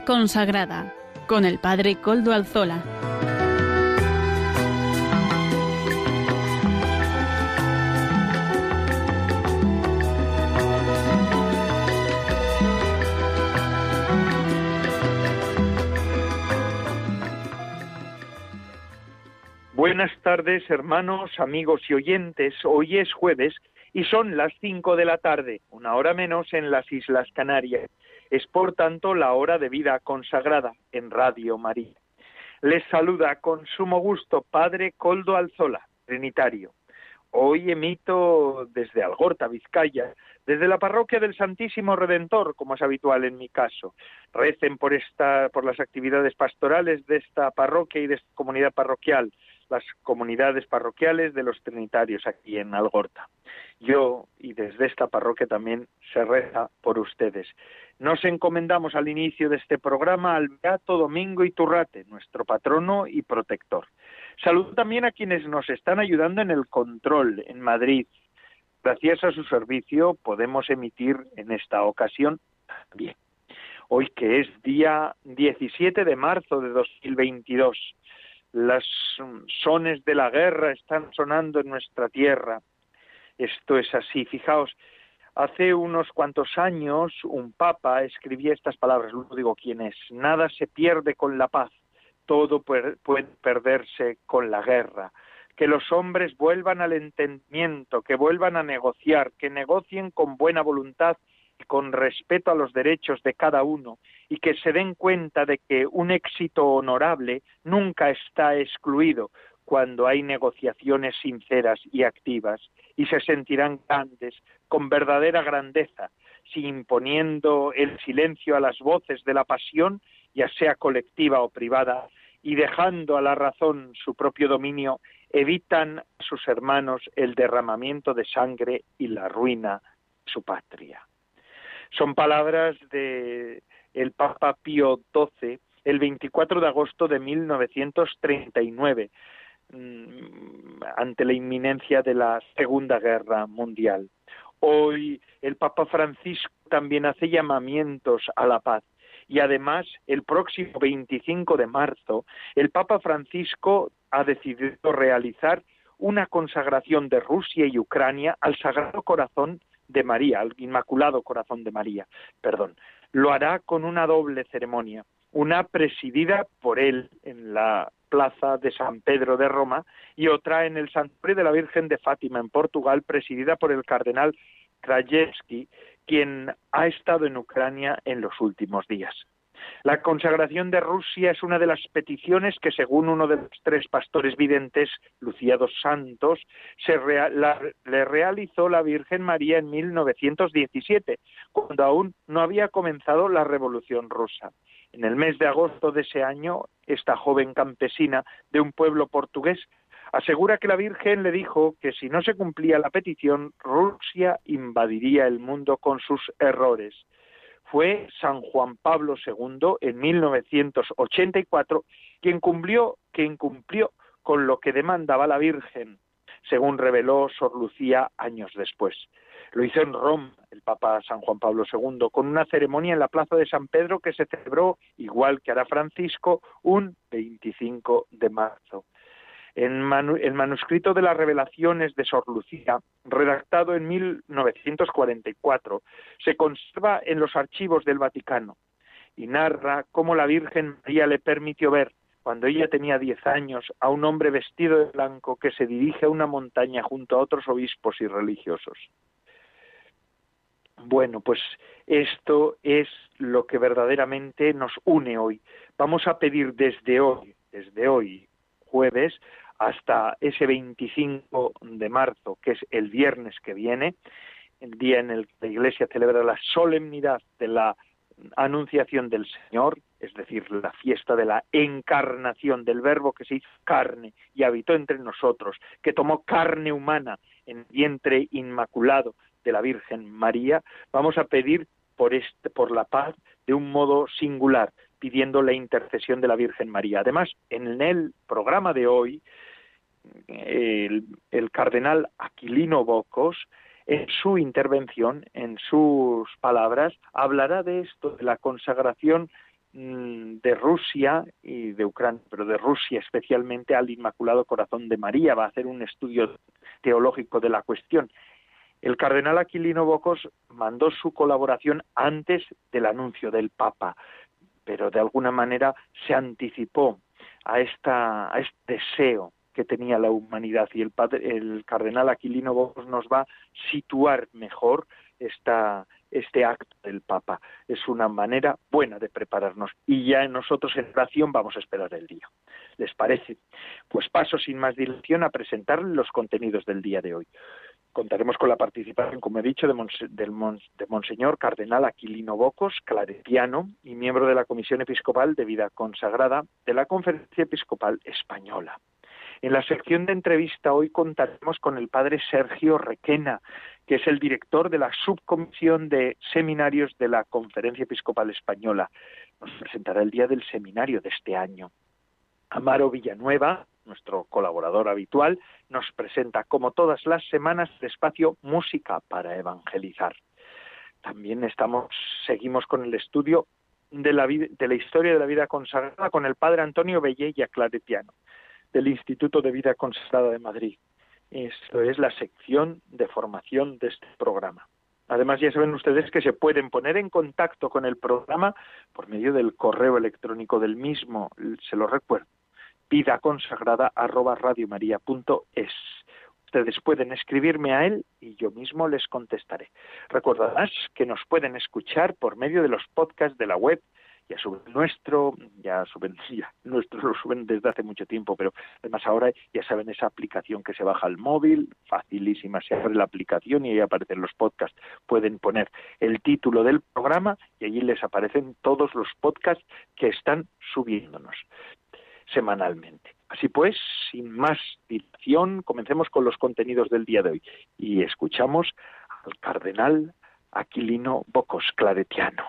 Consagrada con el Padre Coldo Alzola. Buenas tardes, hermanos, amigos y oyentes. Hoy es jueves y son las cinco de la tarde, una hora menos en las Islas Canarias. Es por tanto la hora de vida consagrada en Radio María. Les saluda con sumo gusto Padre Coldo Alzola, trinitario. Hoy emito desde Algorta, Vizcaya, desde la parroquia del Santísimo Redentor, como es habitual en mi caso. Recen por esta, por las actividades pastorales de esta parroquia y de esta comunidad parroquial las comunidades parroquiales de los trinitarios aquí en Algorta. Yo, y desde esta parroquia también se reza por ustedes. Nos encomendamos al inicio de este programa al Beato Domingo Iturrate, nuestro patrono y protector. Saludo también a quienes nos están ayudando en el control en Madrid. Gracias a su servicio podemos emitir en esta ocasión también. Hoy que es día 17 de marzo de 2022 las sones de la guerra están sonando en nuestra tierra. Esto es así. Fijaos, hace unos cuantos años un papa escribía estas palabras, luego digo quién es, nada se pierde con la paz, todo puede perderse con la guerra. Que los hombres vuelvan al entendimiento, que vuelvan a negociar, que negocien con buena voluntad con respeto a los derechos de cada uno y que se den cuenta de que un éxito honorable nunca está excluido cuando hay negociaciones sinceras y activas y se sentirán grandes con verdadera grandeza, si imponiendo el silencio a las voces de la pasión, ya sea colectiva o privada, y dejando a la razón su propio dominio, evitan a sus hermanos el derramamiento de sangre y la ruina de su patria. Son palabras de el Papa Pío XII el 24 de agosto de 1939 mm, ante la inminencia de la Segunda Guerra Mundial. Hoy el Papa Francisco también hace llamamientos a la paz y además el próximo 25 de marzo el Papa Francisco ha decidido realizar una consagración de Rusia y Ucrania al Sagrado Corazón de María, al Inmaculado Corazón de María, perdón. Lo hará con una doble ceremonia, una presidida por él en la plaza de San Pedro de Roma y otra en el Santuario de la Virgen de Fátima en Portugal, presidida por el cardenal Krajewski, quien ha estado en Ucrania en los últimos días. La consagración de Rusia es una de las peticiones que, según uno de los tres pastores videntes, Lucía dos Santos, se le realizó la Virgen María en 1917, cuando aún no había comenzado la Revolución rusa. En el mes de agosto de ese año, esta joven campesina de un pueblo portugués asegura que la Virgen le dijo que si no se cumplía la petición, Rusia invadiría el mundo con sus errores fue San Juan Pablo II en 1984 quien cumplió, quien cumplió con lo que demandaba la Virgen, según reveló Sor Lucía años después. Lo hizo en Roma el Papa San Juan Pablo II con una ceremonia en la Plaza de San Pedro que se celebró, igual que hará Francisco, un 25 de marzo. El manuscrito de las revelaciones de Sor Lucía, redactado en 1944, se conserva en los archivos del Vaticano y narra cómo la Virgen María le permitió ver, cuando ella tenía diez años, a un hombre vestido de blanco que se dirige a una montaña junto a otros obispos y religiosos. Bueno, pues esto es lo que verdaderamente nos une hoy. Vamos a pedir desde hoy, desde hoy, jueves, hasta ese 25 de marzo, que es el viernes que viene, el día en el que la Iglesia celebra la solemnidad de la anunciación del Señor, es decir, la fiesta de la encarnación del Verbo que se hizo carne y habitó entre nosotros, que tomó carne humana en vientre inmaculado de la Virgen María, vamos a pedir por, este, por la paz de un modo singular, pidiendo la intercesión de la Virgen María. Además, en el programa de hoy el, cardenal Aquilino Bocos, en su intervención, en sus palabras, hablará de esto, de la consagración mm, de Rusia y de Ucrania, pero de Rusia especialmente al Inmaculado Corazón de María, va a hacer un estudio teológico de la cuestión. El cardenal Aquilino Bocos mandó su colaboración antes del anuncio del Papa, pero de alguna manera se anticipó a, a este deseo que tenía la humanidad y el, padre, el cardenal Aquilino Bocos nos va a situar mejor esta, este acto del Papa. Es una manera buena de prepararnos y ya nosotros en oración vamos a esperar el día. ¿Les parece? Pues paso sin más dilación a presentar los contenidos del día de hoy. Contaremos con la participación, como he dicho, de, de Monseñor Cardenal Aquilino Bocos, claretiano y miembro de la Comisión Episcopal de Vida Consagrada de la Conferencia Episcopal Española. En la sección de entrevista hoy contaremos con el padre Sergio Requena, que es el director de la subcomisión de seminarios de la Conferencia Episcopal Española. Nos presentará el día del seminario de este año. Amaro Villanueva, nuestro colaborador habitual, nos presenta, como todas las semanas, el espacio Música para Evangelizar. También estamos, seguimos con el estudio de la, historia de la vida consagrada con el padre Antonio Bellella Claretiano del Instituto de Vida Consagrada de Madrid. Esto es la sección de formación de este programa. Además, ya saben ustedes que se pueden poner en contacto con el programa por medio del correo electrónico del mismo. Se lo recuerdo, vida Ustedes pueden escribirme a él y yo mismo les contestaré. Recordarás que nos pueden escuchar por medio de los podcasts de la web ya suben nuestro, ya suben, ya nuestro lo suben desde hace mucho tiempo, pero además ahora ya saben esa aplicación que se baja al móvil, facilísima, se abre la aplicación y ahí aparecen los podcasts. Pueden poner el título del programa y allí les aparecen todos los podcasts que están subiéndonos semanalmente. Así pues, sin más dilación, comencemos con los contenidos del día de hoy y escuchamos al cardenal Aquilino Bocos Claretiano.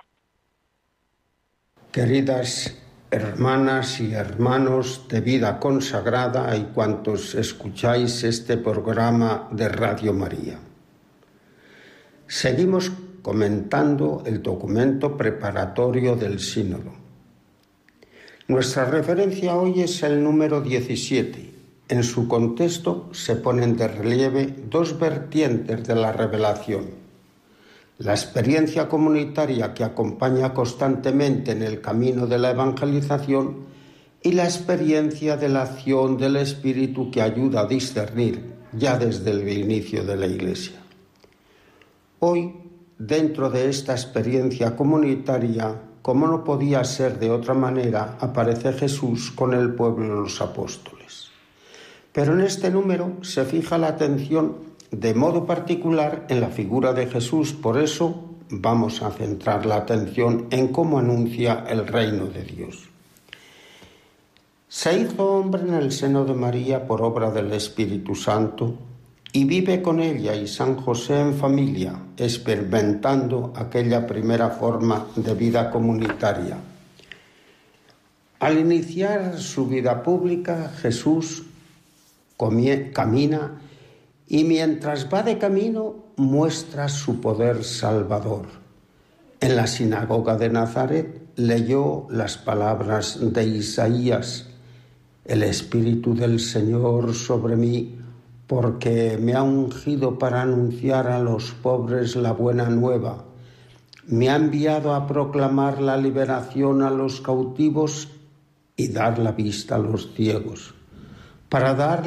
Queridas hermanas y hermanos de vida consagrada y cuantos escucháis este programa de Radio María. Seguimos comentando el documento preparatorio del sínodo. Nuestra referencia hoy es el número 17. En su contexto se ponen de relieve dos vertientes de la revelación la experiencia comunitaria que acompaña constantemente en el camino de la evangelización y la experiencia de la acción del Espíritu que ayuda a discernir ya desde el inicio de la Iglesia. Hoy, dentro de esta experiencia comunitaria, como no podía ser de otra manera, aparece Jesús con el pueblo de los apóstoles. Pero en este número se fija la atención de modo particular en la figura de Jesús. Por eso vamos a centrar la atención en cómo anuncia el reino de Dios. Se hizo hombre en el seno de María por obra del Espíritu Santo y vive con ella y San José en familia, experimentando aquella primera forma de vida comunitaria. Al iniciar su vida pública, Jesús camina y mientras va de camino muestra su poder salvador. En la sinagoga de Nazaret leyó las palabras de Isaías, el Espíritu del Señor sobre mí, porque me ha ungido para anunciar a los pobres la buena nueva, me ha enviado a proclamar la liberación a los cautivos y dar la vista a los ciegos, para dar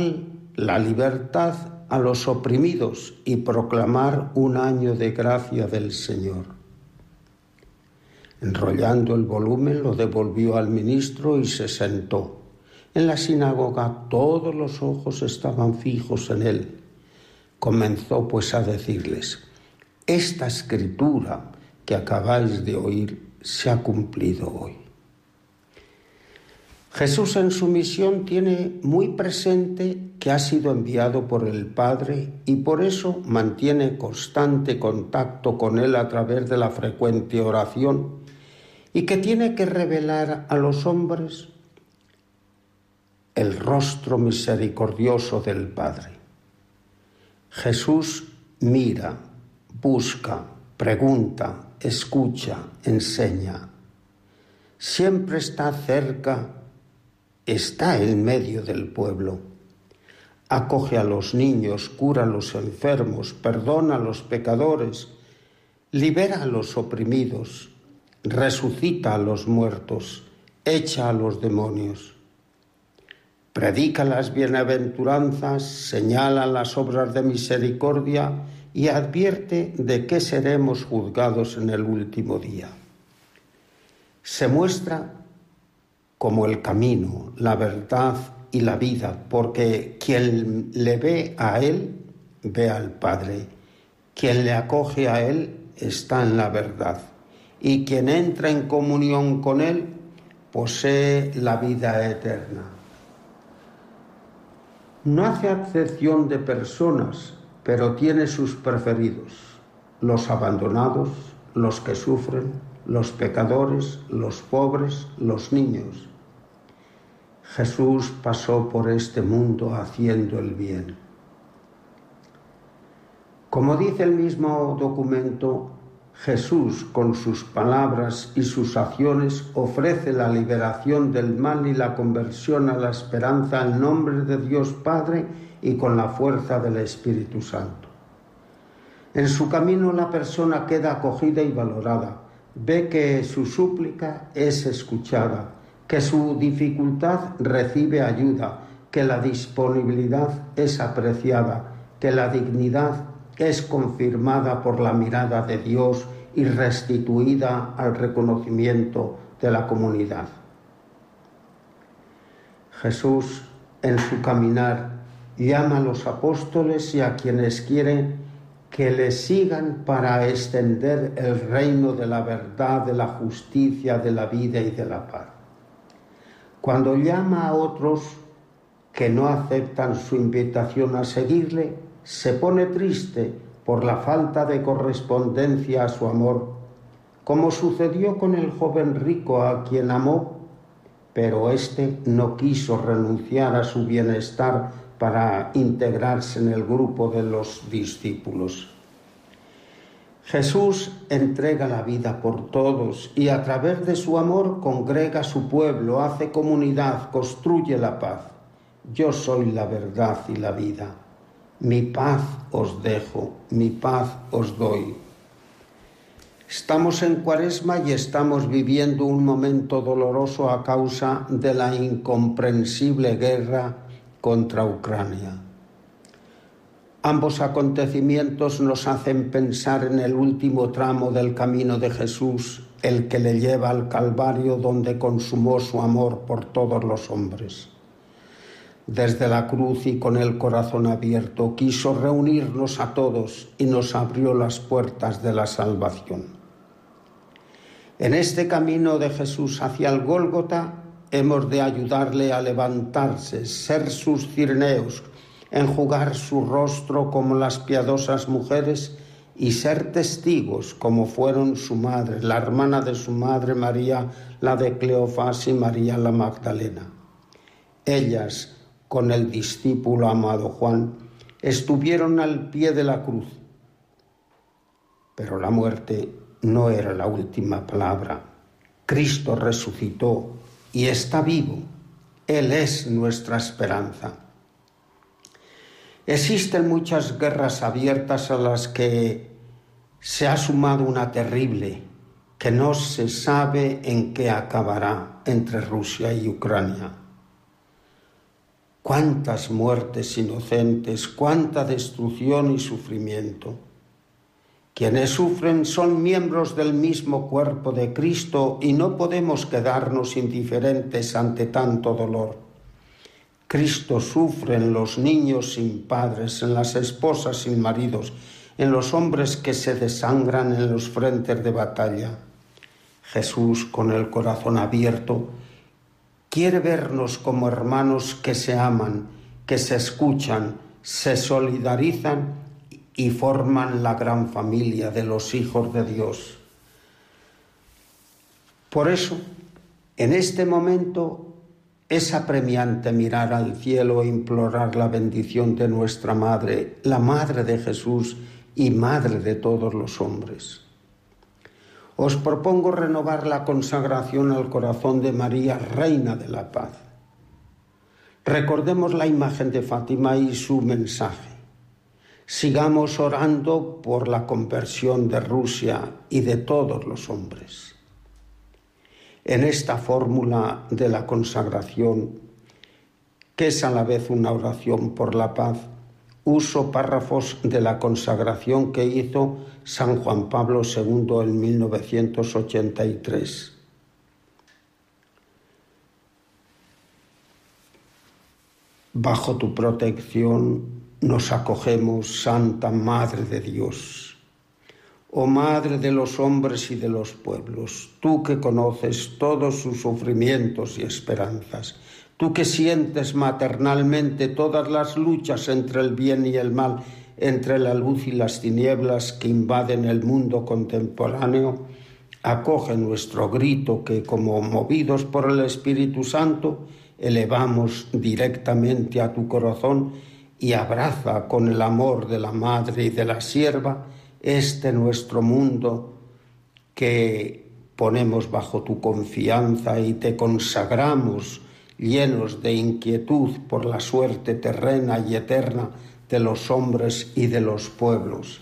la libertad a los oprimidos y proclamar un año de gracia del Señor. Enrollando el volumen lo devolvió al ministro y se sentó. En la sinagoga todos los ojos estaban fijos en él. Comenzó pues a decirles, esta escritura que acabáis de oír se ha cumplido hoy. Jesús en su misión tiene muy presente que ha sido enviado por el Padre y por eso mantiene constante contacto con Él a través de la frecuente oración y que tiene que revelar a los hombres el rostro misericordioso del Padre. Jesús mira, busca, pregunta, escucha, enseña siempre está cerca, está en medio del pueblo. Acoge a los niños, cura a los enfermos, perdona a los pecadores, libera a los oprimidos, resucita a los muertos, echa a los demonios. Predica las bienaventuranzas, señala las obras de misericordia y advierte de qué seremos juzgados en el último día. Se muestra como el camino, la verdad y la vida, porque quien le ve a Él, ve al Padre. Quien le acoge a Él está en la verdad. Y quien entra en comunión con Él posee la vida eterna. No hace acepción de personas, pero tiene sus preferidos, los abandonados, los que sufren, los pecadores, los pobres, los niños. Jesús pasó por este mundo haciendo el bien. Como dice el mismo documento, Jesús con sus palabras y sus acciones ofrece la liberación del mal y la conversión a la esperanza en nombre de Dios Padre y con la fuerza del Espíritu Santo. En su camino la persona queda acogida y valorada, ve que su súplica es escuchada, que su dificultad recibe ayuda, que la disponibilidad es apreciada, que la dignidad es confirmada por la mirada de Dios y restituida al reconocimiento de la comunidad. Jesús en su caminar llama a los apóstoles y a quienes quieren que le sigan para extender el reino de la verdad, de la justicia, de la vida y de la paz. Cuando llama a otros que no aceptan su invitación a seguirle, se pone triste por la falta de correspondencia a su amor, como sucedió con el joven rico a quien amó, pero éste no quiso renunciar a su bienestar para integrarse en el grupo de los discípulos. Jesús entrega la vida por todos y a través de su amor congrega su pueblo, hace comunidad, construye la paz. Yo soy la verdad y la vida. Mi paz os dejo, mi paz os doy. Estamos en cuaresma y estamos viviendo un momento doloroso a causa de la incomprensible guerra contra Ucrania. Ambos acontecimientos nos hacen pensar en el último tramo del camino de Jesús, el que le lleva al Calvario donde consumó su amor por todos los hombres desde la cruz y con el corazón abierto, quiso reunirnos a todos y nos abrió las puertas de la salvación. En este camino de Jesús hacia el Gólgota hemos de ayudarle a levantarse, ser sus cirneos, enjugar su rostro como las piadosas mujeres y ser testigos como fueron su madre, la hermana de su madre María, la de Cleofás y María la Magdalena. Ellas, con el discípulo amado Juan, estuvieron al pie de la cruz. Pero la muerte no era la última palabra. Cristo resucitó y está vivo. Él es nuestra esperanza. Existen muchas guerras abiertas a las que se ha sumado una terrible, que no se sabe en qué acabará entre Rusia y Ucrania cuántas muertes inocentes, cuánta destrucción y sufrimiento. Quienes sufren son miembros del mismo cuerpo de Cristo y no podemos quedarnos indiferentes ante tanto dolor. Cristo sufre en los niños sin padres, en las esposas sin maridos, en los hombres que se desangran en los frentes de batalla. Jesús, con el corazón abierto, quiere vernos como hermanos que se aman, que se escuchan, se solidarizan y forman la gran familia de los hijos de Dios. Por eso, en este momento es apremiante mirar al cielo e implorar la bendición de nuestra Madre, la Madre de Jesús y Madre de todos los hombres. os propongo renovar la consagración al corazón de María, Reina de la Paz. Recordemos la imagen de Fátima y su mensaje. Sigamos orando por la conversión de Rusia y de todos los hombres. En esta fórmula de la consagración, que es a la vez una oración por la paz, uso párrafos de la consagración que hizo San Juan Pablo II en 1983. Bajo tu protección nos acogemos, Santa Madre de Dios. Oh Madre de los hombres y de los pueblos, tú que conoces todos sus sufrimientos y esperanzas, tú que sientes maternalmente todas las luchas entre el bien y el mal, entre la luz y las tinieblas que invaden el mundo contemporáneo, acoge nuestro grito que, como movidos por el Espíritu Santo, elevamos directamente a tu corazón y abraza con el amor de la madre y de la sierva este nuestro mundo que ponemos bajo tu confianza y te consagramos llenos de inquietud por la suerte terrena y eterna de los hombres y de los pueblos.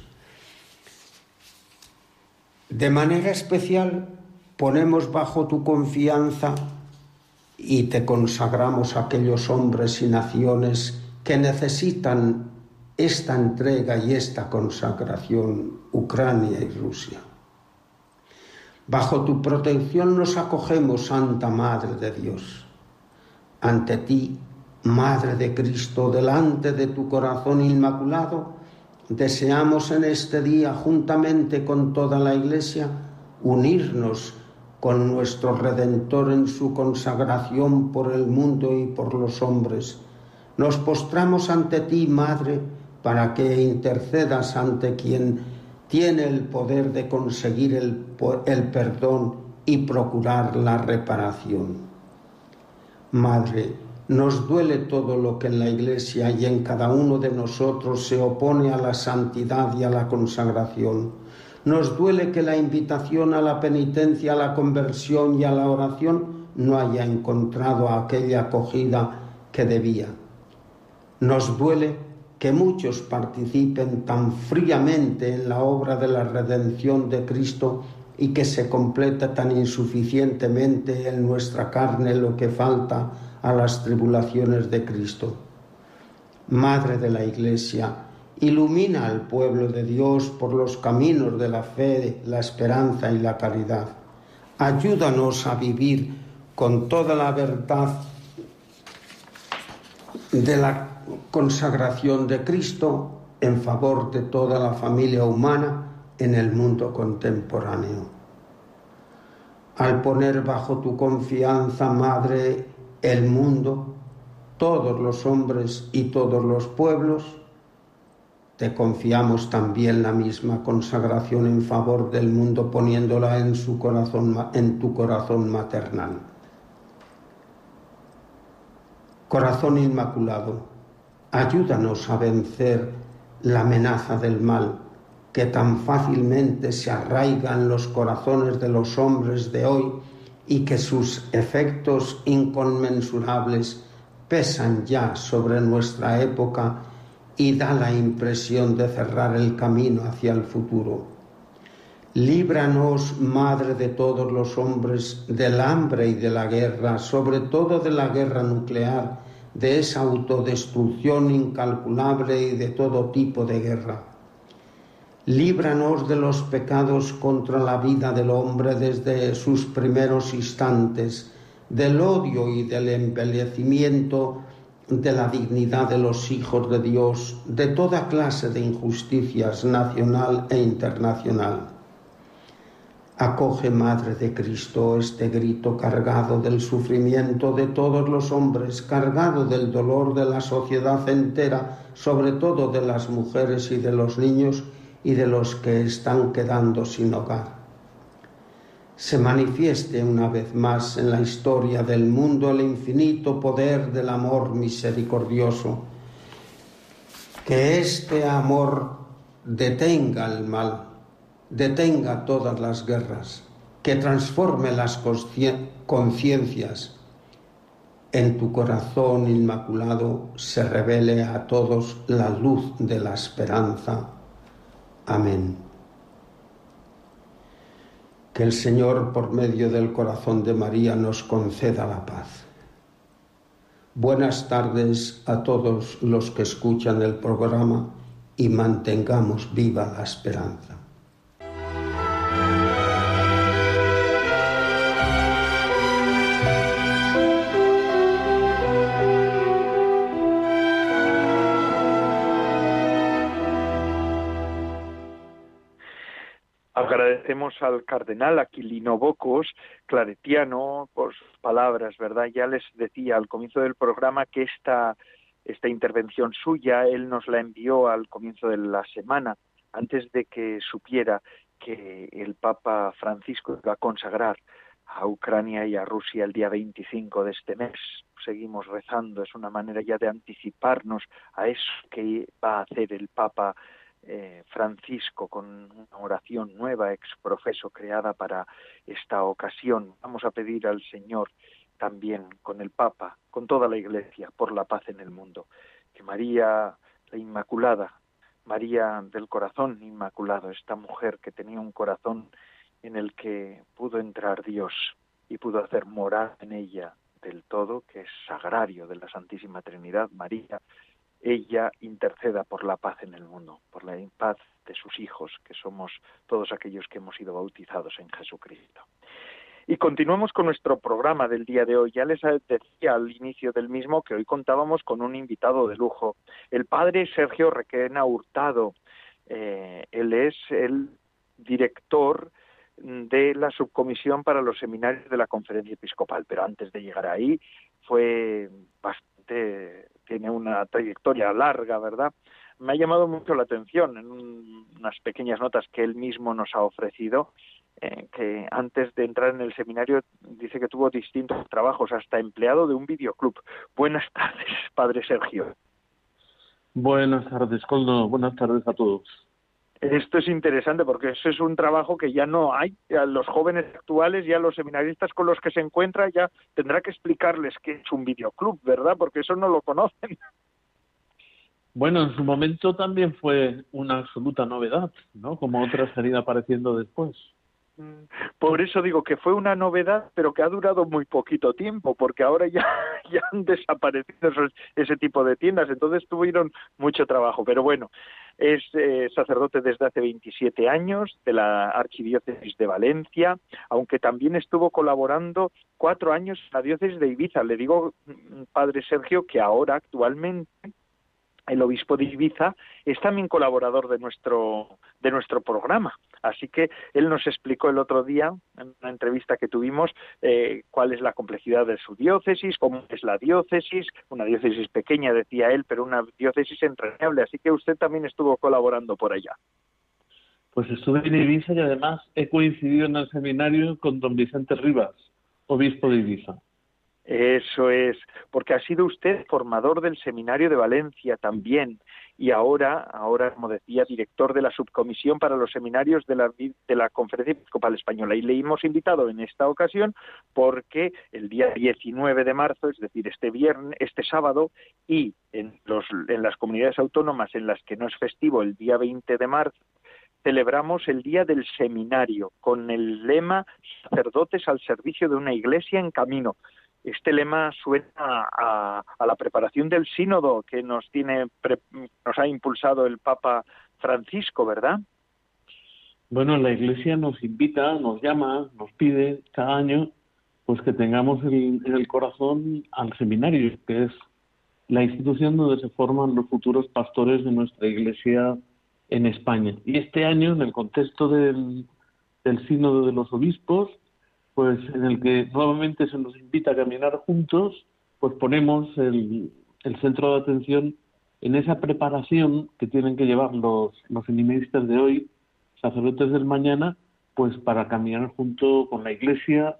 De manera especial ponemos bajo tu confianza y te consagramos a aquellos hombres y naciones que necesitan esta entrega y esta consagración, Ucrania y Rusia. Bajo tu protección nos acogemos, Santa Madre de Dios. Ante ti, Madre de Cristo, delante de tu corazón inmaculado, deseamos en este día, juntamente con toda la Iglesia, unirnos con nuestro Redentor en su consagración por el mundo y por los hombres nos postramos ante ti, Madre, para que intercedas ante quien tiene el poder de conseguir el, el perdón y procurar la reparación. Madre, nos duele todo lo que en la Iglesia y en cada uno de nosotros se opone a la santidad y a la consagración. Nos duele que la invitación a la penitencia, a la conversión y a la oración no haya encontrado aquella acogida que debía. Nos duele que muchos participen tan fríamente en la obra de la redención de Cristo y que se completa tan insuficientemente en nuestra carne lo que falta a las tribulaciones de Cristo. Madre de la Iglesia, ilumina al pueblo de Dios por los caminos de la fe, la esperanza y la caridad. Ayúdanos a vivir con toda la verdad de la consagración de Cristo en favor de toda la familia humana en el mundo contemporáneo. Al poner bajo tu confianza, Madre, el mundo, todos los hombres y todos los pueblos, te confiamos también la misma consagración en favor del mundo poniéndola en su corazón en tu corazón maternal. Corazón inmaculado, Ayúdanos a vencer la amenaza del mal que tan fácilmente se arraiga en los corazones de los hombres de hoy y que sus efectos inconmensurables pesan ya sobre nuestra época y da la impresión de cerrar el camino hacia el futuro. Líbranos, Madre de todos los hombres, del hambre y de la guerra, sobre todo de la guerra nuclear, de esa autodestrucción incalculable y de todo tipo de guerra. Líbranos de los pecados contra la vida del hombre desde sus primeros instantes, del odio y del embellecimiento de la dignidad de los hijos de Dios, de toda clase de injusticias nacional e internacional. Acoge, Madre de Cristo, este grito cargado del sufrimiento de todos los hombres, cargado del dolor de la sociedad entera, sobre todo de las mujeres y de los niños y de los que están quedando sin hogar. Se manifieste una vez más en la historia del mundo el infinito poder del amor misericordioso. Que este amor detenga el mal detenga todas las guerras, que transforme las conciencias. En tu corazón inmaculado se revele a todos la luz de la esperanza. Amén. Que el Señor, por medio del corazón de María, nos conceda la paz. Buenas tardes a todos los que escuchan el programa y mantengamos viva la esperanza. Agradecemos al cardenal Aquilino Bocos, claretiano, por sus palabras, ¿verdad? Ya les decía al comienzo del programa que esta esta intervención suya, él nos la envió al comienzo de la semana, antes de que supiera que el Papa Francisco iba a consagrar a Ucrania y a Rusia el día 25 de este mes. Seguimos rezando, es una manera ya de anticiparnos a eso que va a hacer el Papa eh, Francisco con una oración nueva, ex profeso, creada para esta ocasión. Vamos a pedir al Señor también con el Papa, con toda la Iglesia, por la paz en el mundo. Que María, la Inmaculada, María del Corazón Inmaculado, esta mujer que tenía un corazón en el que pudo entrar Dios y pudo hacer morar en ella del todo, que es sagrario de la Santísima Trinidad, María, ella interceda por la paz en el mundo, por la paz de sus hijos, que somos todos aquellos que hemos sido bautizados en Jesucristo. Y continuamos con nuestro programa del día de hoy. Ya les decía al inicio del mismo que hoy contábamos con un invitado de lujo, el padre Sergio Requena Hurtado. Eh, él es el director de la subcomisión para los seminarios de la conferencia episcopal, pero antes de llegar ahí fue bastante, tiene una trayectoria larga, ¿verdad? Me ha llamado mucho la atención en unas pequeñas notas que él mismo nos ha ofrecido eh, que antes de entrar en el seminario dice que tuvo distintos trabajos, hasta empleado de un videoclub. Buenas tardes, padre Sergio. Buenas tardes, Coldo. Buenas tardes a todos. Esto es interesante porque eso es un trabajo que ya no hay. A los jóvenes actuales, ya los seminaristas con los que se encuentra, ya tendrá que explicarles que es un videoclub, ¿verdad? Porque eso no lo conocen. Bueno, en su momento también fue una absoluta novedad, ¿no? Como otras han ido apareciendo después. Por eso digo que fue una novedad, pero que ha durado muy poquito tiempo, porque ahora ya, ya han desaparecido ese tipo de tiendas, entonces tuvieron mucho trabajo. Pero bueno, es eh, sacerdote desde hace 27 años de la Archidiócesis de Valencia, aunque también estuvo colaborando cuatro años en la diócesis de Ibiza. Le digo, mm, padre Sergio, que ahora actualmente el obispo de Ibiza es también colaborador de nuestro de nuestro programa. Así que él nos explicó el otro día en una entrevista que tuvimos eh, cuál es la complejidad de su diócesis cómo es la diócesis una diócesis pequeña decía él pero una diócesis entrañable. Así que usted también estuvo colaborando por allá. Pues estuve en Ibiza y además he coincidido en el seminario con don Vicente Rivas obispo de Ibiza eso es, porque ha sido usted formador del Seminario de Valencia también y ahora, ahora como decía, director de la subcomisión para los seminarios de la, de la Conferencia Episcopal Española. Y le hemos invitado en esta ocasión porque el día 19 de marzo, es decir, este viernes, este sábado y en, los, en las comunidades autónomas en las que no es festivo el día 20 de marzo, celebramos el Día del Seminario con el lema Sacerdotes al servicio de una iglesia en camino este lema suena a, la preparación del sínodo que nos tiene nos ha impulsado el Papa Francisco, ¿verdad? Bueno, la Iglesia nos invita, nos llama, nos pide cada año, pues que tengamos en el corazón al seminario, que es la institución donde se forman los futuros pastores de nuestra Iglesia en España. Y este año, en el contexto del, del sínodo de los obispos, pues en el que nuevamente se nos invita a caminar juntos, pues ponemos el, centro de atención en esa preparación que tienen que llevar los, los feministas de hoy, sacerdotes del mañana, pues para caminar junto con la Iglesia,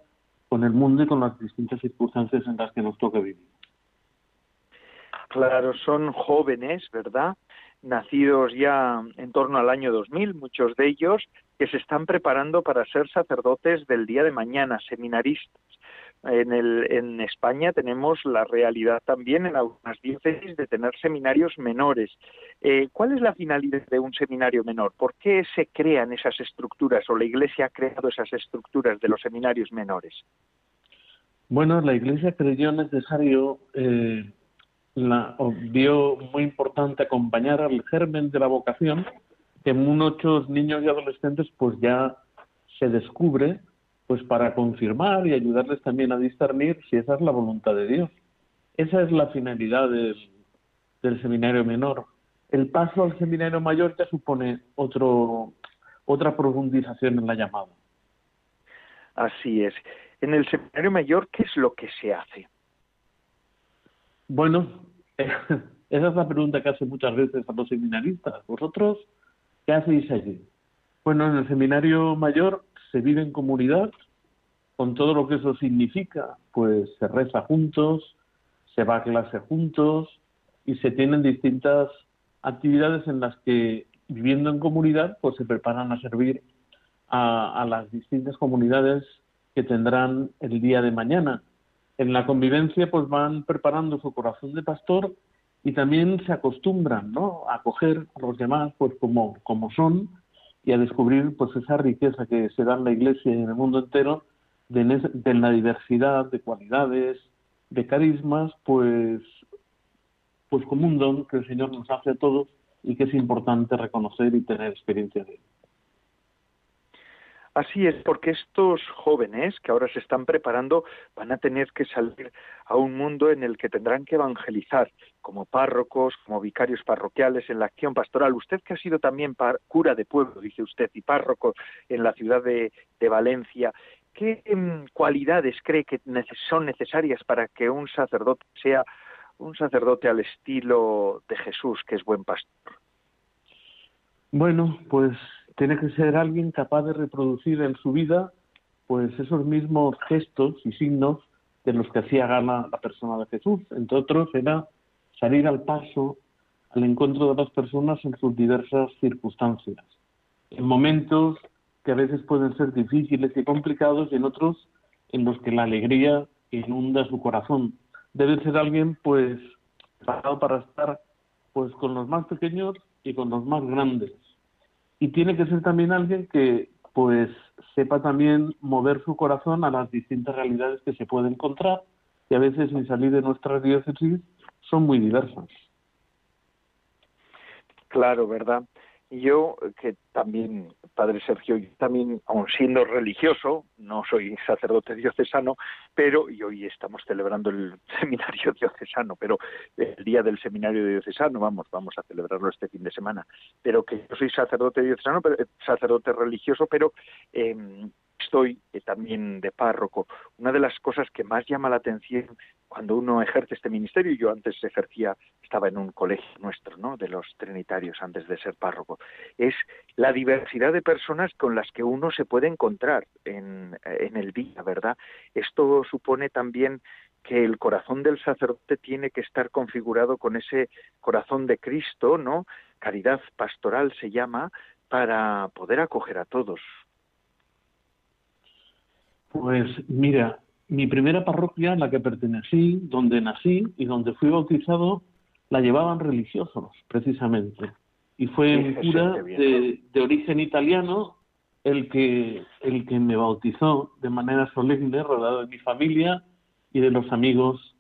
con el mundo y con las distintas circunstancias en las que nos toca vivir. Claro, son jóvenes, ¿verdad? Nacidos ya en torno al año 2000, muchos de ellos que se están preparando para ser sacerdotes del día de mañana, seminaristas. En, el, en España tenemos la realidad también en algunas diócesis de tener seminarios menores. Eh, ¿Cuál es la finalidad de un seminario menor? ¿Por qué se crean esas estructuras o la Iglesia ha creado esas estructuras de los seminarios menores? Bueno, la Iglesia creyó necesario, eh, la, vio muy importante acompañar al germen de la vocación, que muchos niños y adolescentes pues ya se descubre pues para confirmar y ayudarles también a discernir si esa es la voluntad de Dios. Esa es la finalidad del, del seminario menor. El paso al seminario mayor ya supone otro, otra profundización en la llamada. Así es. En el seminario mayor, ¿qué es lo que se hace? Bueno, esa es la pregunta que hace muchas veces a los seminaristas. ¿Vosotros qué hacéis allí? Bueno, en el seminario mayor se vive en comunidad, con todo lo que eso significa, pues se reza juntos, se va a clase juntos y se tienen distintas actividades en las que viviendo en comunidad pues se preparan a servir a, a las distintas comunidades que tendrán el día de mañana. En la convivencia pues van preparando su corazón de pastor y también se acostumbran ¿no? a acoger a los demás pues como, como son y a descubrir pues esa riqueza que se da en la Iglesia y en el mundo entero de, la diversidad de cualidades, de carismas, pues, pues como un don que el Señor nos hace a todos y que es importante reconocer y tener experiencia de él. Así es, porque estos jóvenes que ahora se están preparando van a tener que salir a un mundo en el que tendrán que evangelizar como párrocos, como vicarios parroquiales en la acción pastoral. Usted que ha sido también cura de pueblo, dice usted, y párroco en la ciudad de, Valencia, ¿qué em, cualidades cree que son necesarias para que un sacerdote sea un sacerdote al estilo de Jesús, que es buen pastor? Bueno, pues tiene que ser alguien capaz de reproducir en su vida pues esos mismos gestos y signos de los que hacía gana la persona de Jesús. Entre otros, era salir al paso, al encuentro de las personas en sus diversas circunstancias, en momentos que a veces pueden ser difíciles y complicados y en otros en los que la alegría inunda su corazón. Debe ser alguien pues preparado para estar pues con los más pequeños y con los más grandes, y tiene que ser también alguien que pues sepa también mover su corazón a las distintas realidades que se puede encontrar y a veces sin salir de nuestras diócesis son muy diversas. Claro, ¿verdad? Yo que también, Padre Sergio, yo también, aun siendo religioso, no soy sacerdote diocesano, pero, y hoy estamos celebrando el seminario diocesano, pero el día del seminario diocesano, vamos, vamos a celebrarlo este fin de semana, pero que yo soy sacerdote diocesano, pero, eh, sacerdote religioso, pero eh, estoy eh, también de párroco. Una de las cosas que más llama la atención cuando uno ejerce este ministerio, yo antes ejercía, estaba en un colegio nuestro, ¿no? De los trinitarios antes de ser párroco, es la diversidad de personas con las que uno se puede encontrar en, en el día, ¿verdad? Esto supone también que el corazón del sacerdote tiene que estar configurado con ese corazón de Cristo, ¿no? Caridad pastoral se llama, para poder acoger a todos. Pues mira, mi primera parroquia, en la que pertenecí, donde nací y donde fui bautizado, la llevaban religiosos, precisamente. Y fue un cura de, origen italiano el que, el que me bautizó de manera solemne, rodeado de mi familia y de los amigos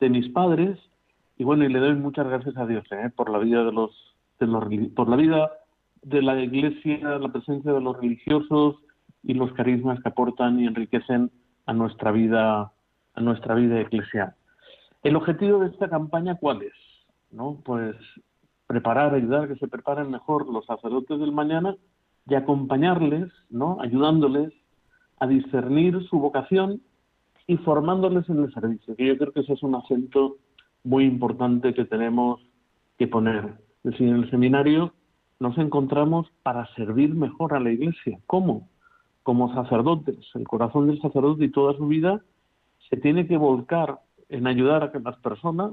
de mis padres. Y bueno, y le doy muchas gracias a Dios ¿eh? por la vida de los, de los por la vida de la iglesia, la presencia de los religiosos, y los carismas que aportan y enriquecen a nuestra vida, a nuestra vida eclesial. El objetivo de esta campaña, ¿cuál es? ¿No? Pues preparar, ayudar a que se preparen mejor los sacerdotes del mañana y acompañarles, ¿no? Ayudándoles a discernir su vocación y formándoles en el servicio, que yo creo que ese es un acento muy importante que tenemos que poner. Es decir, en el seminario nos encontramos para servir mejor a la Iglesia. ¿Cómo? Como sacerdotes. El corazón del sacerdote y toda su vida se tiene que volcar en ayudar a que las personas,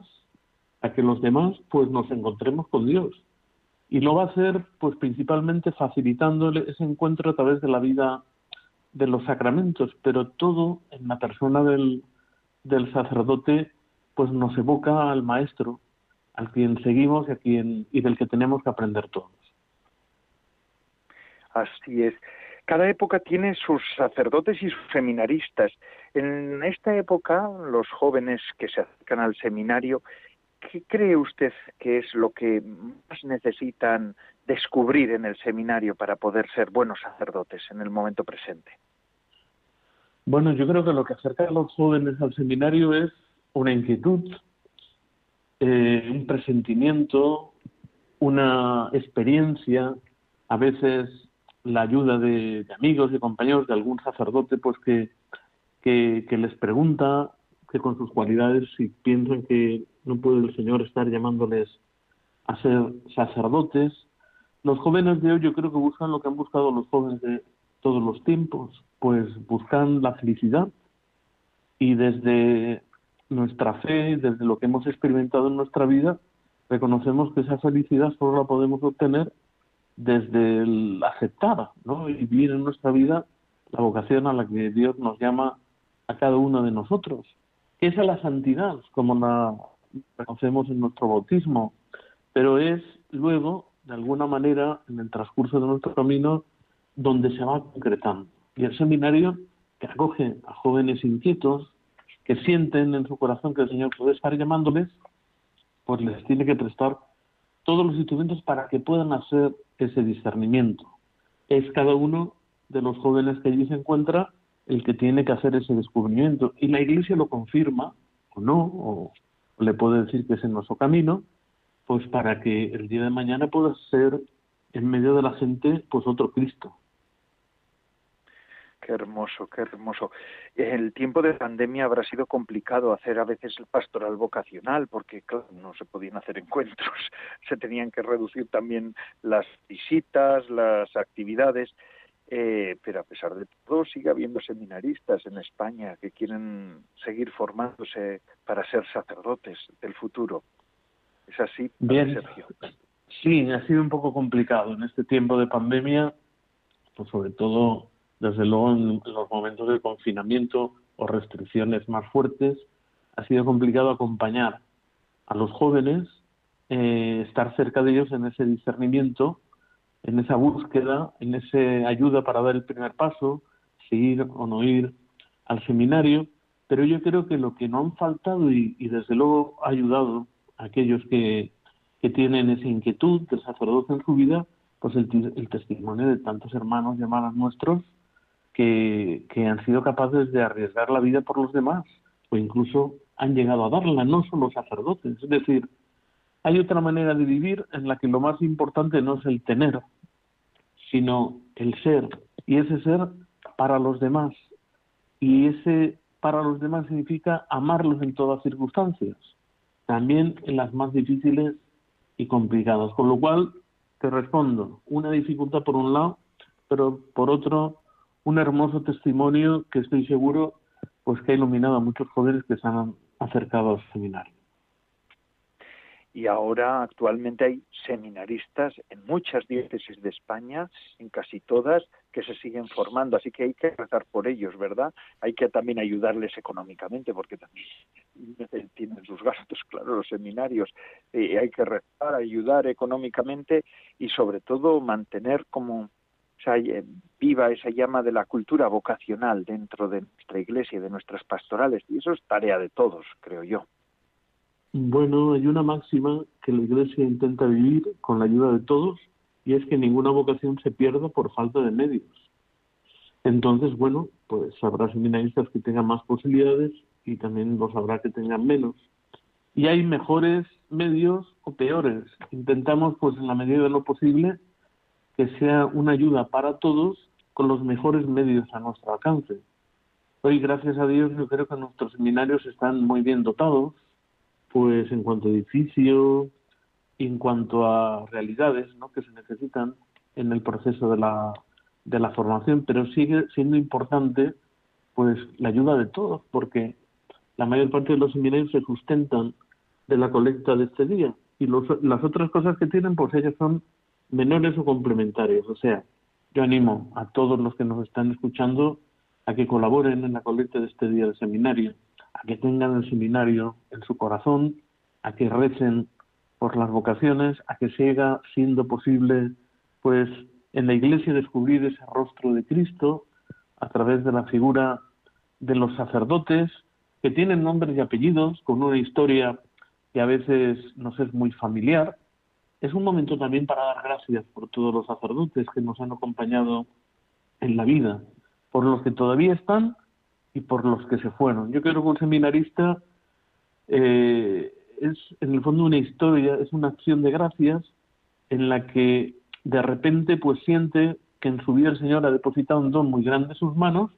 a que los demás, pues nos encontremos con Dios. Y lo va a hacer, pues principalmente facilitando ese encuentro a través de la vida de los sacramentos, pero todo en la persona del, sacerdote, pues nos evoca al maestro, al quien seguimos y, a quien, y del que tenemos que aprender todos. Así es. Cada época tiene sus sacerdotes y sus seminaristas. En esta época, los jóvenes que se acercan al seminario, ¿qué cree usted que es lo que más necesitan descubrir en el seminario para poder ser buenos sacerdotes en el momento presente? Bueno, yo creo que lo que acerca a los jóvenes al seminario es una inquietud, eh, un presentimiento, una experiencia, a veces la ayuda de, amigos y compañeros de algún sacerdote, pues que, que, les pregunta que con sus cualidades, si piensan que no puede el Señor estar llamándoles a ser sacerdotes, los jóvenes de hoy yo creo que buscan lo que han buscado los jóvenes de todos los tiempos, pues buscan la felicidad. Y desde nuestra fe, desde lo que hemos experimentado en nuestra vida, reconocemos que esa felicidad solo la podemos obtener desde el aceptar ¿no? y vivir en nuestra vida la vocación a la que Dios nos llama a cada uno de nosotros, que es a la santidad, como la reconocemos en nuestro bautismo, pero es luego, de alguna manera, en el transcurso de nuestro camino, donde se va concretando. Y el seminario, que acoge a jóvenes inquietos, que sienten en su corazón que el Señor puede estar llamándoles, pues les tiene que prestar todos los instrumentos para que puedan hacer ese discernimiento. Es cada uno de los jóvenes que allí se encuentra el que tiene que hacer ese descubrimiento. Y la Iglesia lo confirma, o no, o, le puede decir que es en nuestro camino, pues para que el día de mañana pueda ser en medio de la gente, pues otro Cristo. Qué hermoso, qué hermoso. El tiempo de pandemia habrá sido complicado hacer a veces el pastoral vocacional porque claro, no se podían hacer encuentros, se tenían que reducir también las visitas, las actividades. Eh, pero a pesar de todo sigue habiendo seminaristas en España que quieren seguir formándose para ser sacerdotes del futuro. ¿Es así, Bien. Sergio? Sí, ha sido un poco complicado en este tiempo de pandemia, pues sobre todo desde luego en los momentos de confinamiento o restricciones más fuertes, ha sido complicado acompañar a los jóvenes, eh, estar cerca de ellos en ese discernimiento, en esa búsqueda, en esa ayuda para dar el primer paso, seguir o no ir al seminario, pero yo creo que lo que no han faltado y, desde luego ha ayudado a aquellos que, que tienen esa inquietud del sacerdote en su vida, pues el, el testimonio de tantos hermanos y hermanas nuestros que, han sido capaces de arriesgar la vida por los demás o incluso han llegado a darla, no solo sacerdotes. Es decir, hay otra manera de vivir en la que lo más importante no es el tener, sino el ser. Y ese ser para los demás. Y ese para los demás significa amarlos en todas circunstancias, también en las más difíciles y complicadas. Con lo cual, te respondo, una dificultad por un lado, pero por otro, un hermoso testimonio que estoy seguro pues que ha iluminado a muchos jóvenes que se han acercado al seminario. Y ahora actualmente hay seminaristas en muchas diócesis de España, en casi todas, que se siguen formando. Así que hay que rezar por ellos, ¿verdad? Hay que también ayudarles económicamente, porque también tienen sus gastos, claro, los seminarios. Y hay que rezar, ayudar económicamente y sobre todo mantener como eh, viva esa llama de la cultura vocacional dentro de nuestra iglesia de nuestras pastorales. Y eso es tarea de todos, creo yo. Bueno, hay una máxima que la iglesia intenta vivir con la ayuda de todos y es que ninguna vocación se pierda por falta de medios. Entonces, bueno, pues habrá seminaristas que tengan más posibilidades y también los habrá que tengan menos. Y hay mejores medios o peores. Intentamos, pues en la medida de lo posible, que sea una ayuda para todos con los mejores medios a nuestro alcance. Hoy, gracias a Dios, yo creo que nuestros seminarios están muy bien dotados, pues en cuanto a edificio, en cuanto a realidades ¿no? que se necesitan en el proceso de la, de la formación, pero sigue siendo importante pues la ayuda de todos, porque la mayor parte de los seminarios se sustentan de la colecta de este día y los, las otras cosas que tienen, pues ellas son menores o complementarios. O sea, yo animo a todos los que nos están escuchando a que colaboren en la colecta de este día de seminario, a que tengan el seminario en su corazón, a que recen por las vocaciones, a que siga siendo posible, pues, en la Iglesia descubrir ese rostro de Cristo a través de la figura de los sacerdotes que tienen nombres y apellidos, con una historia que a veces nos es muy familiar. Es un momento también para dar gracias por todos los sacerdotes que nos han acompañado en la vida, por los que todavía están y por los que se fueron. Yo creo que un seminarista eh, es en el fondo una historia, es una acción de gracias en la que de repente pues siente que en su vida el Señor ha depositado un don muy grande en sus manos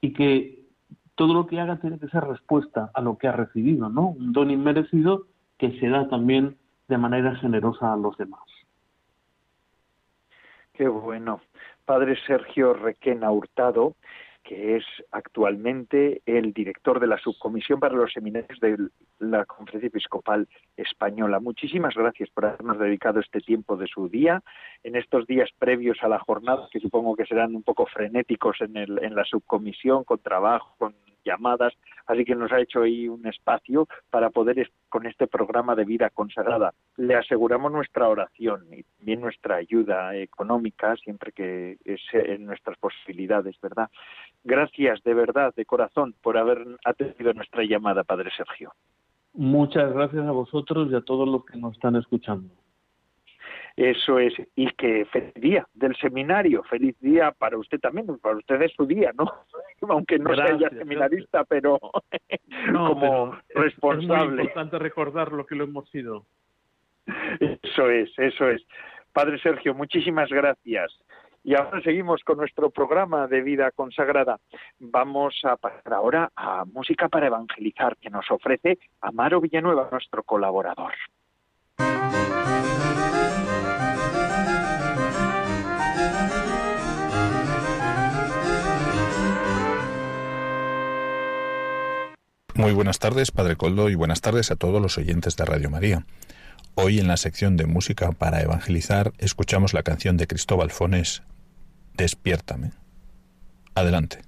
y que todo lo que haga tiene que ser respuesta a lo que ha recibido, ¿no? Un don inmerecido que se da también de manera generosa a los demás. Qué bueno. Padre Sergio Requena Hurtado, que es actualmente el director de la subcomisión para los seminarios de la Conferencia Episcopal Española. Muchísimas gracias por habernos dedicado este tiempo de su día, en estos días previos a la jornada, que supongo que serán un poco frenéticos en, el, en la subcomisión, con trabajo, con llamadas, así que nos ha hecho ahí un espacio para poder con este programa de vida consagrada. Le aseguramos nuestra oración y también nuestra ayuda económica siempre que es en nuestras posibilidades, ¿verdad? Gracias de verdad, de corazón, por haber atendido nuestra llamada, Padre Sergio. Muchas gracias a vosotros y a todos los que nos están escuchando. Eso es, y que feliz día del seminario, feliz día para usted también, para usted es su día, ¿no? Aunque no sea ya seminarista, pero como responsable. Es importante recordar lo que lo hemos sido. Eso es, eso es. Padre Sergio, muchísimas gracias. Y ahora seguimos con nuestro programa de vida consagrada. Vamos a pasar ahora a música para evangelizar que nos ofrece Amaro Villanueva, nuestro colaborador. Muy buenas tardes, Padre Coldo, y buenas tardes a todos los oyentes de Radio María. Hoy en la sección de música para evangelizar escuchamos la canción de Cristóbal Fones, Despiértame. Adelante.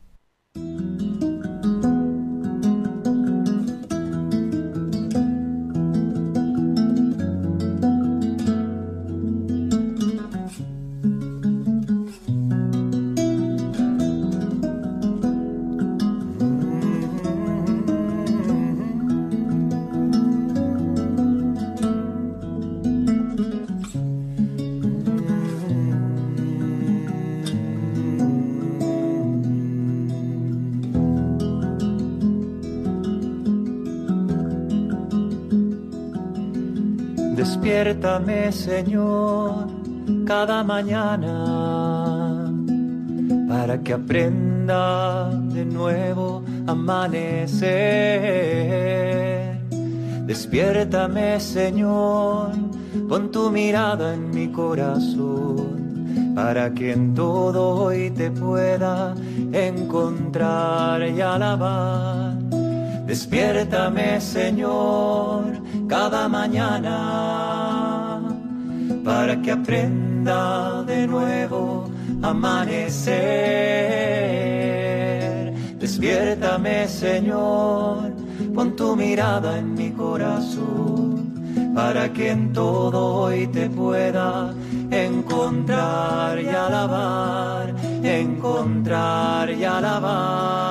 Despiértame, Señor, cada mañana para que aprenda de nuevo amanecer. Despiértame, Señor, pon tu mirada en mi corazón para que en todo hoy te pueda encontrar y alabar. Despiértame, Señor, cada mañana para que aprenda de nuevo amanecer. Despiértame, Señor, pon tu mirada en mi corazón para que en todo hoy te pueda encontrar y alabar, encontrar y alabar.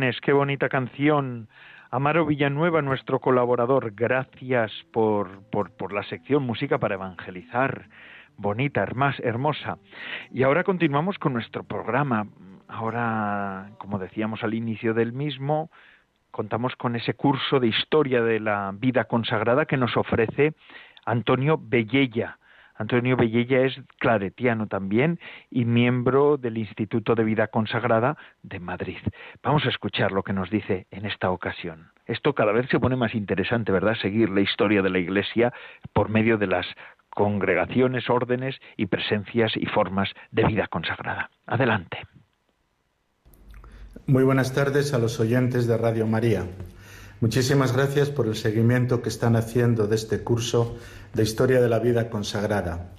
Qué bonita canción. Amaro Villanueva, nuestro colaborador, gracias por, por, por la sección Música para Evangelizar bonita, hermosa. Y ahora continuamos con nuestro programa. Ahora, como decíamos al inicio del mismo, contamos con ese curso de historia de la vida consagrada que nos ofrece Antonio Bellella. Antonio Bellella es claretiano también y miembro del Instituto de Vida Consagrada de Madrid. Vamos a escuchar lo que nos dice en esta ocasión. Esto cada vez se pone más interesante, ¿verdad? Seguir la historia de la Iglesia por medio de las congregaciones, órdenes y presencias y formas de vida consagrada. Adelante. Muy buenas tardes a los oyentes de Radio María. Muchísimas gracias por el seguimiento que están haciendo de este curso de Historia de la Vida Consagrada.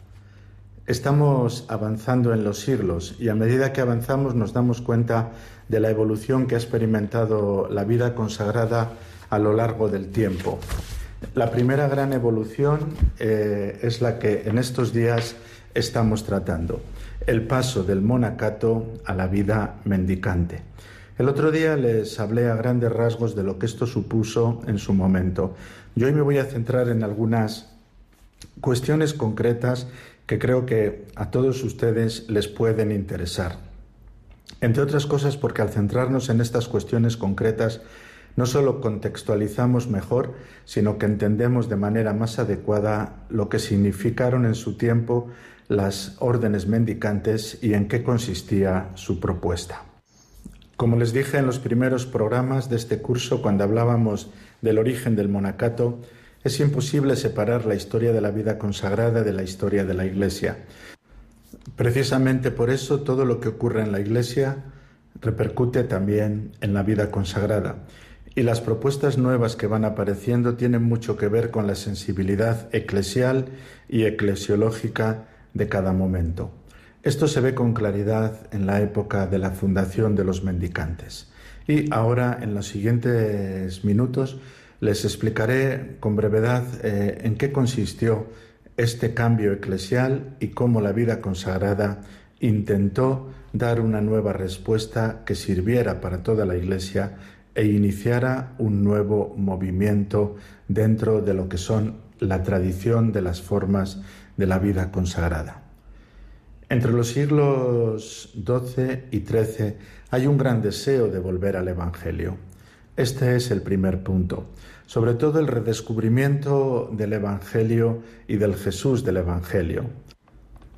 Estamos avanzando en los siglos y a medida que avanzamos nos damos cuenta de la evolución que ha experimentado la vida consagrada a lo largo del tiempo. La primera gran evolución eh, es la que en estos días estamos tratando, el paso del monacato a la vida mendicante. El otro día les hablé a grandes rasgos de lo que esto supuso en su momento. Hoy me voy a centrar en algunas cuestiones concretas que creo que a todos ustedes les pueden interesar. Entre otras cosas porque al centrarnos en estas cuestiones concretas no solo contextualizamos mejor, sino que entendemos de manera más adecuada lo que significaron en su tiempo las órdenes mendicantes y en qué consistía su propuesta. Como les dije en los primeros programas de este curso, cuando hablábamos del origen del monacato, es imposible separar la historia de la vida consagrada de la historia de la Iglesia. Precisamente por eso todo lo que ocurre en la Iglesia repercute también en la vida consagrada. Y las propuestas nuevas que van apareciendo tienen mucho que ver con la sensibilidad eclesial y eclesiológica de cada momento. Esto se ve con claridad en la época de la fundación de los mendicantes. Y ahora, en los siguientes minutos, les explicaré con brevedad eh, en qué consistió este cambio eclesial y cómo la vida consagrada intentó dar una nueva respuesta que sirviera para toda la Iglesia e iniciara un nuevo movimiento dentro de lo que son la tradición de las formas de la vida consagrada. Entre los siglos XII y XIII hay un gran deseo de volver al Evangelio. Este es el primer punto, sobre todo el redescubrimiento del Evangelio y del Jesús del Evangelio.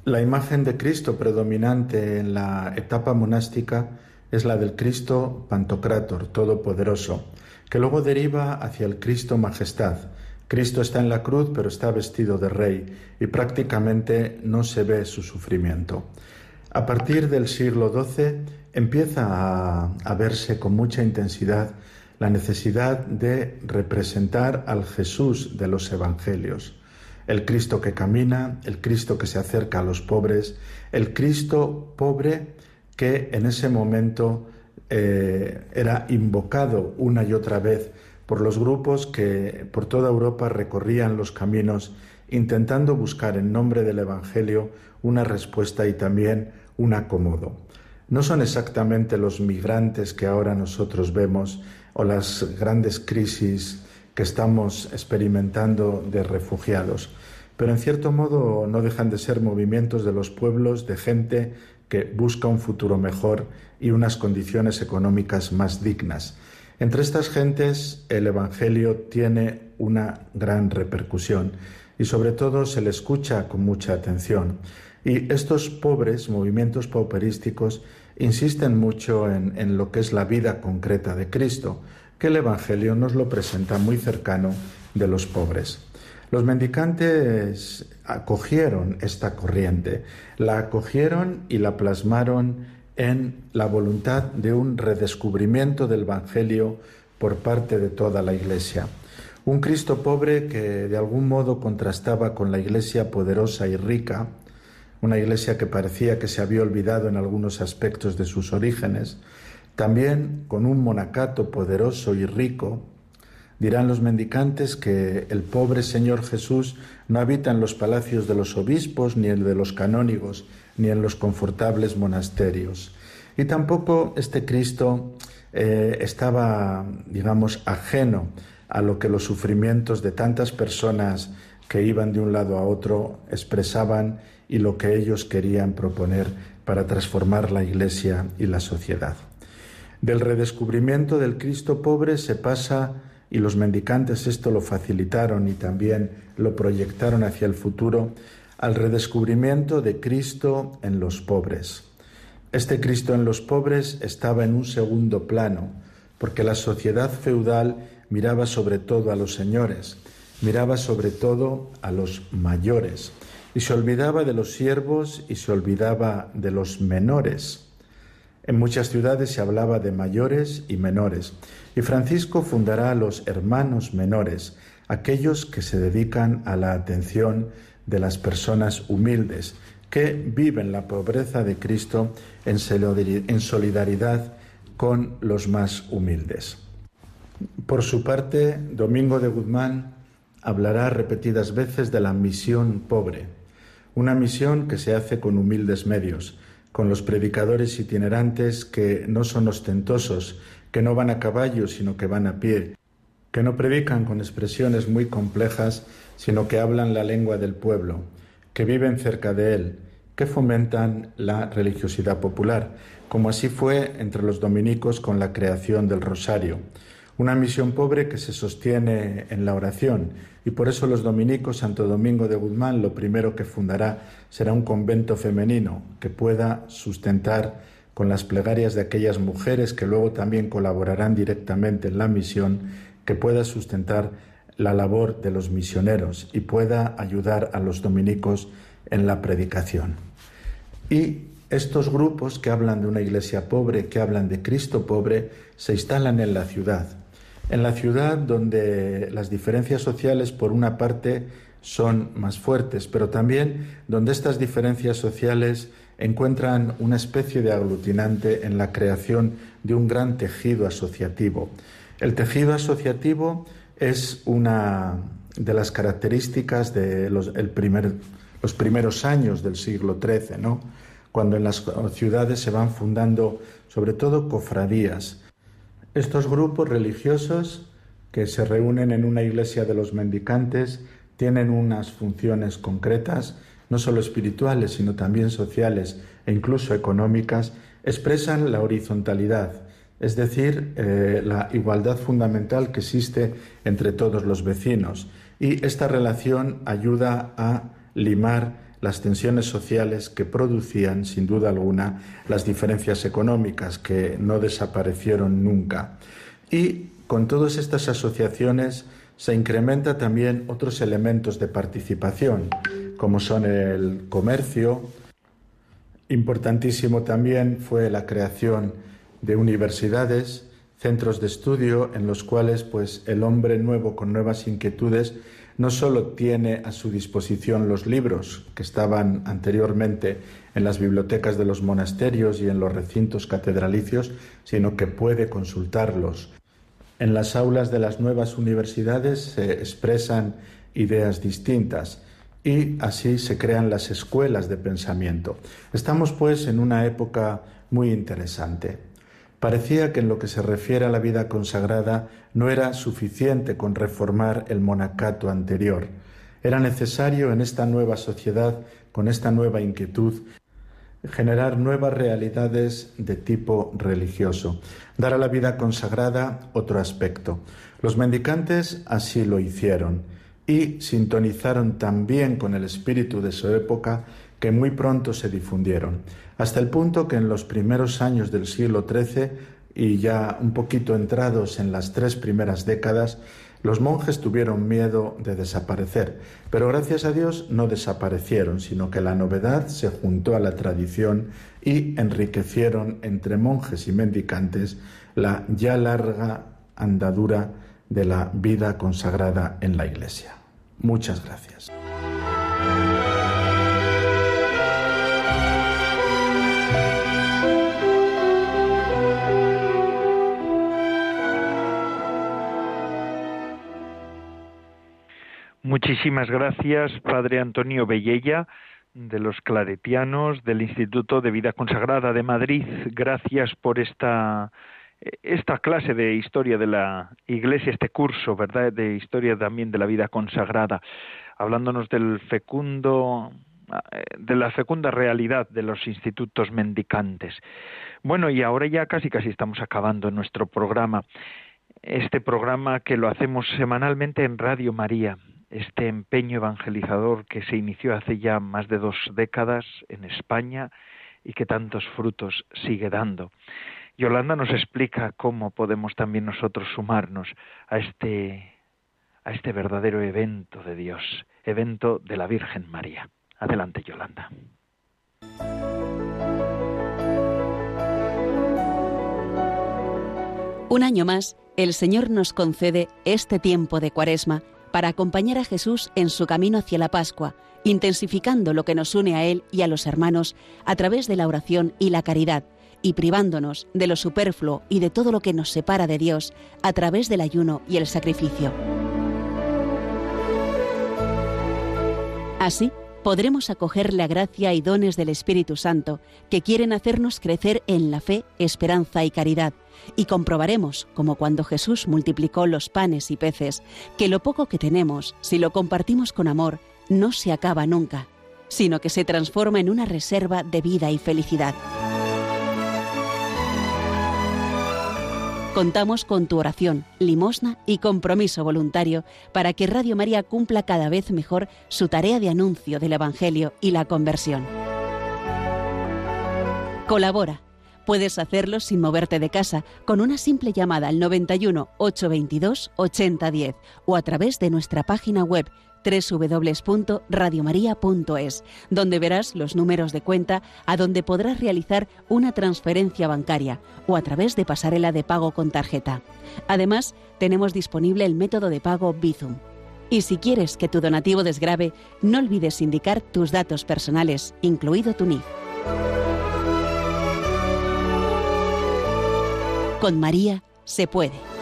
La imagen de Cristo predominante en la etapa monástica es la del Cristo Pantocrátor, Todopoderoso, que luego deriva hacia el Cristo Majestad. Cristo está en la cruz, pero está vestido de rey y prácticamente no se ve su sufrimiento. A partir del siglo XII empieza a, verse con mucha intensidad la necesidad de representar al Jesús de los Evangelios el Cristo que camina, el Cristo que se acerca a los pobres, el Cristo pobre que en ese momento eh, era invocado una y otra vez por los grupos que por toda Europa recorrían los caminos intentando buscar en nombre del Evangelio una respuesta y también un acomodo. No son exactamente los migrantes que ahora nosotros vemos o las grandes crisis que estamos experimentando de refugiados, pero en cierto modo no dejan de ser movimientos de los pueblos, de gente que busca un futuro mejor y unas condiciones económicas más dignas. Entre estas gentes el Evangelio tiene una gran repercusión y sobre todo se le escucha con mucha atención. Y estos pobres movimientos pauperísticos insisten mucho en, en, lo que es la vida concreta de Cristo, que el Evangelio nos lo presenta muy cercano de los pobres. Los mendicantes acogieron esta corriente, la acogieron y la plasmaron en la voluntad de un redescubrimiento del Evangelio por parte de toda la Iglesia. Un Cristo pobre que de algún modo contrastaba con la Iglesia poderosa y rica, una Iglesia que parecía que se había olvidado en algunos aspectos de sus orígenes, También con un monacato poderoso y rico, dirán los mendicantes que el pobre Señor Jesús no habita en los palacios de los obispos, ni en de los canónigos, ni en los confortables monasterios. Y tampoco este Cristo eh, estaba, digamos, ajeno a lo que los sufrimientos de tantas personas que iban de un lado a otro expresaban y lo que ellos querían proponer para transformar la Iglesia y la sociedad. Del redescubrimiento del Cristo pobre se pasa, y los mendicantes esto lo facilitaron y también lo proyectaron hacia el futuro, al redescubrimiento de Cristo en los pobres. Este Cristo en los pobres estaba en un segundo plano, porque la sociedad feudal miraba sobre todo a los señores, miraba sobre todo a los mayores, y se olvidaba de los siervos y se olvidaba de los menores. En muchas ciudades se hablaba de mayores y menores, y Francisco fundará a los hermanos menores, aquellos que se dedican a la atención de las personas humildes, que viven la pobreza de Cristo en solidaridad con los más humildes. Por su parte, Domingo de Guzmán hablará repetidas veces de la misión pobre, una misión que se hace con humildes medios, con los predicadores itinerantes que no son ostentosos, que no van a caballo, sino que van a pie, que no predican con expresiones muy complejas, sino que hablan la lengua del pueblo, que viven cerca de él, que fomentan la religiosidad popular, como así fue entre los dominicos con la creación del rosario. Una misión pobre que se sostiene en la oración y por eso los dominicos Santo Domingo de Guzmán lo primero que fundará será un convento femenino que pueda sustentar con las plegarias de aquellas mujeres que luego también colaborarán directamente en la misión, que pueda sustentar la labor de los misioneros y pueda ayudar a los dominicos en la predicación. Y estos grupos que hablan de una iglesia pobre, que hablan de Cristo pobre, se instalan en la ciudad. En la ciudad donde las diferencias sociales, por una parte, son más fuertes, pero también donde estas diferencias sociales encuentran una especie de aglutinante en la creación de un gran tejido asociativo. El tejido asociativo es una de las características de los, primeros años del siglo XIII, ¿no? cuando en las ciudades se van fundando sobre todo cofradías. Estos grupos religiosos que se reúnen en una iglesia de los mendicantes tienen unas funciones concretas, no solo espirituales, sino también sociales e incluso económicas, expresan la horizontalidad, es decir, eh, la igualdad fundamental que existe entre todos los vecinos. Y esta relación ayuda a limar las tensiones sociales que producían, sin duda alguna, las diferencias económicas que no desaparecieron nunca. Y con todas estas asociaciones se incrementa también otros elementos de participación, como son el comercio. Importantísimo también fue la creación de universidades, centros de estudio en los cuales pues el hombre nuevo con nuevas inquietudes no solo tiene a su disposición los libros que estaban anteriormente en las bibliotecas de los monasterios y en los recintos catedralicios, sino que puede consultarlos. En las aulas de las nuevas universidades se expresan ideas distintas y así se crean las escuelas de pensamiento. Estamos pues en una época muy interesante. Parecía que en lo que se refiere a la vida consagrada no era suficiente con reformar el monacato anterior. Era necesario en esta nueva sociedad, con esta nueva inquietud, generar nuevas realidades de tipo religioso, dar a la vida consagrada otro aspecto. Los mendicantes así lo hicieron y sintonizaron también con el espíritu de su época que muy pronto se difundieron, hasta el punto que en los primeros años del siglo XIII y ya un poquito entrados en las tres primeras décadas, los monjes tuvieron miedo de desaparecer, pero gracias a Dios no desaparecieron, sino que la novedad se juntó a la tradición y enriquecieron entre monjes y mendicantes la ya larga andadura de la vida consagrada en la Iglesia. Muchas gracias. Muchísimas gracias, Padre Antonio Bellella, de los Claretianos, del Instituto de Vida Consagrada de Madrid. Gracias por esta, esta clase de historia de la Iglesia, este curso, ¿verdad?, de historia también de la vida consagrada, hablándonos del fecundo de la fecunda realidad de los institutos mendicantes. Bueno, y ahora ya casi casi estamos acabando nuestro programa. Este programa que lo hacemos semanalmente en Radio María, este empeño evangelizador que se inició hace ya más de dos décadas en España y que tantos frutos sigue dando. Yolanda nos explica cómo podemos también nosotros sumarnos a este a este verdadero evento de Dios, evento de la Virgen María. Adelante, Yolanda. Un año más, el Señor nos concede este tiempo de cuaresma para acompañar a Jesús en su camino hacia la Pascua, intensificando lo que nos une a Él y a los hermanos a través de la oración y la caridad, y privándonos de lo superfluo y de todo lo que nos separa de Dios a través del ayuno y el sacrificio. Así, podremos acoger la gracia y dones del Espíritu Santo que quieren hacernos crecer en la fe, esperanza y caridad, y comprobaremos, como cuando Jesús multiplicó los panes y peces, que lo poco que tenemos, si lo compartimos con amor, no se acaba nunca, sino que se transforma en una reserva de vida y felicidad. Contamos con tu oración, limosna y compromiso voluntario para que Radio María cumpla cada vez mejor su tarea de anuncio del Evangelio y la conversión. Colabora. Puedes hacerlo sin moverte de casa con una simple llamada al 91 822 8010 o a través de nuestra página web www.radiomaria.es, donde verás los números de cuenta a donde podrás realizar una transferencia bancaria o a través de pasarela de pago con tarjeta. Además, tenemos disponible el método de pago Bizum. Y si quieres que tu donativo desgrabe, no olvides indicar tus datos personales, incluido tu NIF. Con María se puede.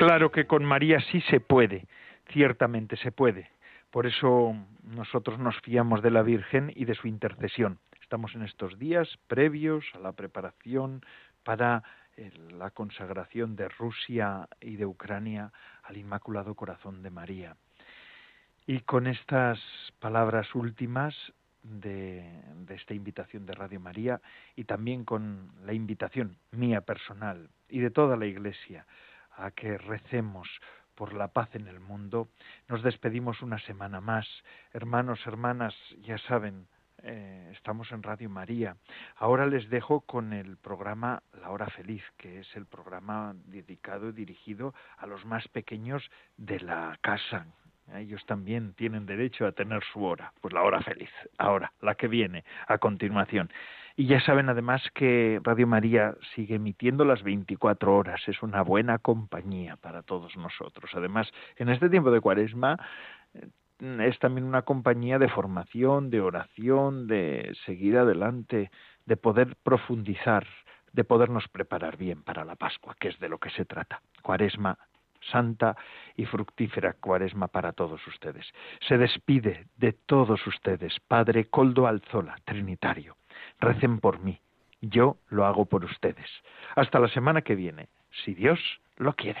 Claro que con María sí se puede, ciertamente se puede. Por eso nosotros nos fiamos de la Virgen y de su intercesión. Estamos en estos días previos a la preparación para eh, la consagración de Rusia y de Ucrania al Inmaculado Corazón de María. Y con estas palabras últimas de, de, esta invitación de Radio María y también con la invitación mía personal y de toda la Iglesia a que recemos por la paz en el mundo. Nos despedimos una semana más. Hermanos, hermanas, ya saben, eh, estamos en Radio María. Ahora les dejo con el programa La Hora Feliz, que es el programa dedicado y dirigido a los más pequeños de la casa. Ellos también tienen derecho a tener su hora, pues la hora feliz, ahora, la que viene, a continuación. Y ya saben además que Radio María sigue emitiendo las 24 horas, es una buena compañía para todos nosotros. Además, en este tiempo de cuaresma eh, es también una compañía de formación, de oración, de seguir adelante, de poder profundizar, de podernos preparar bien para la Pascua, que es de lo que se trata. Cuaresma santa y fructífera cuaresma para todos ustedes. Se despide de todos ustedes, Padre Coldo Alzola, Trinitario recen por mí. Yo lo hago por ustedes. Hasta la semana que viene, si Dios lo quiere.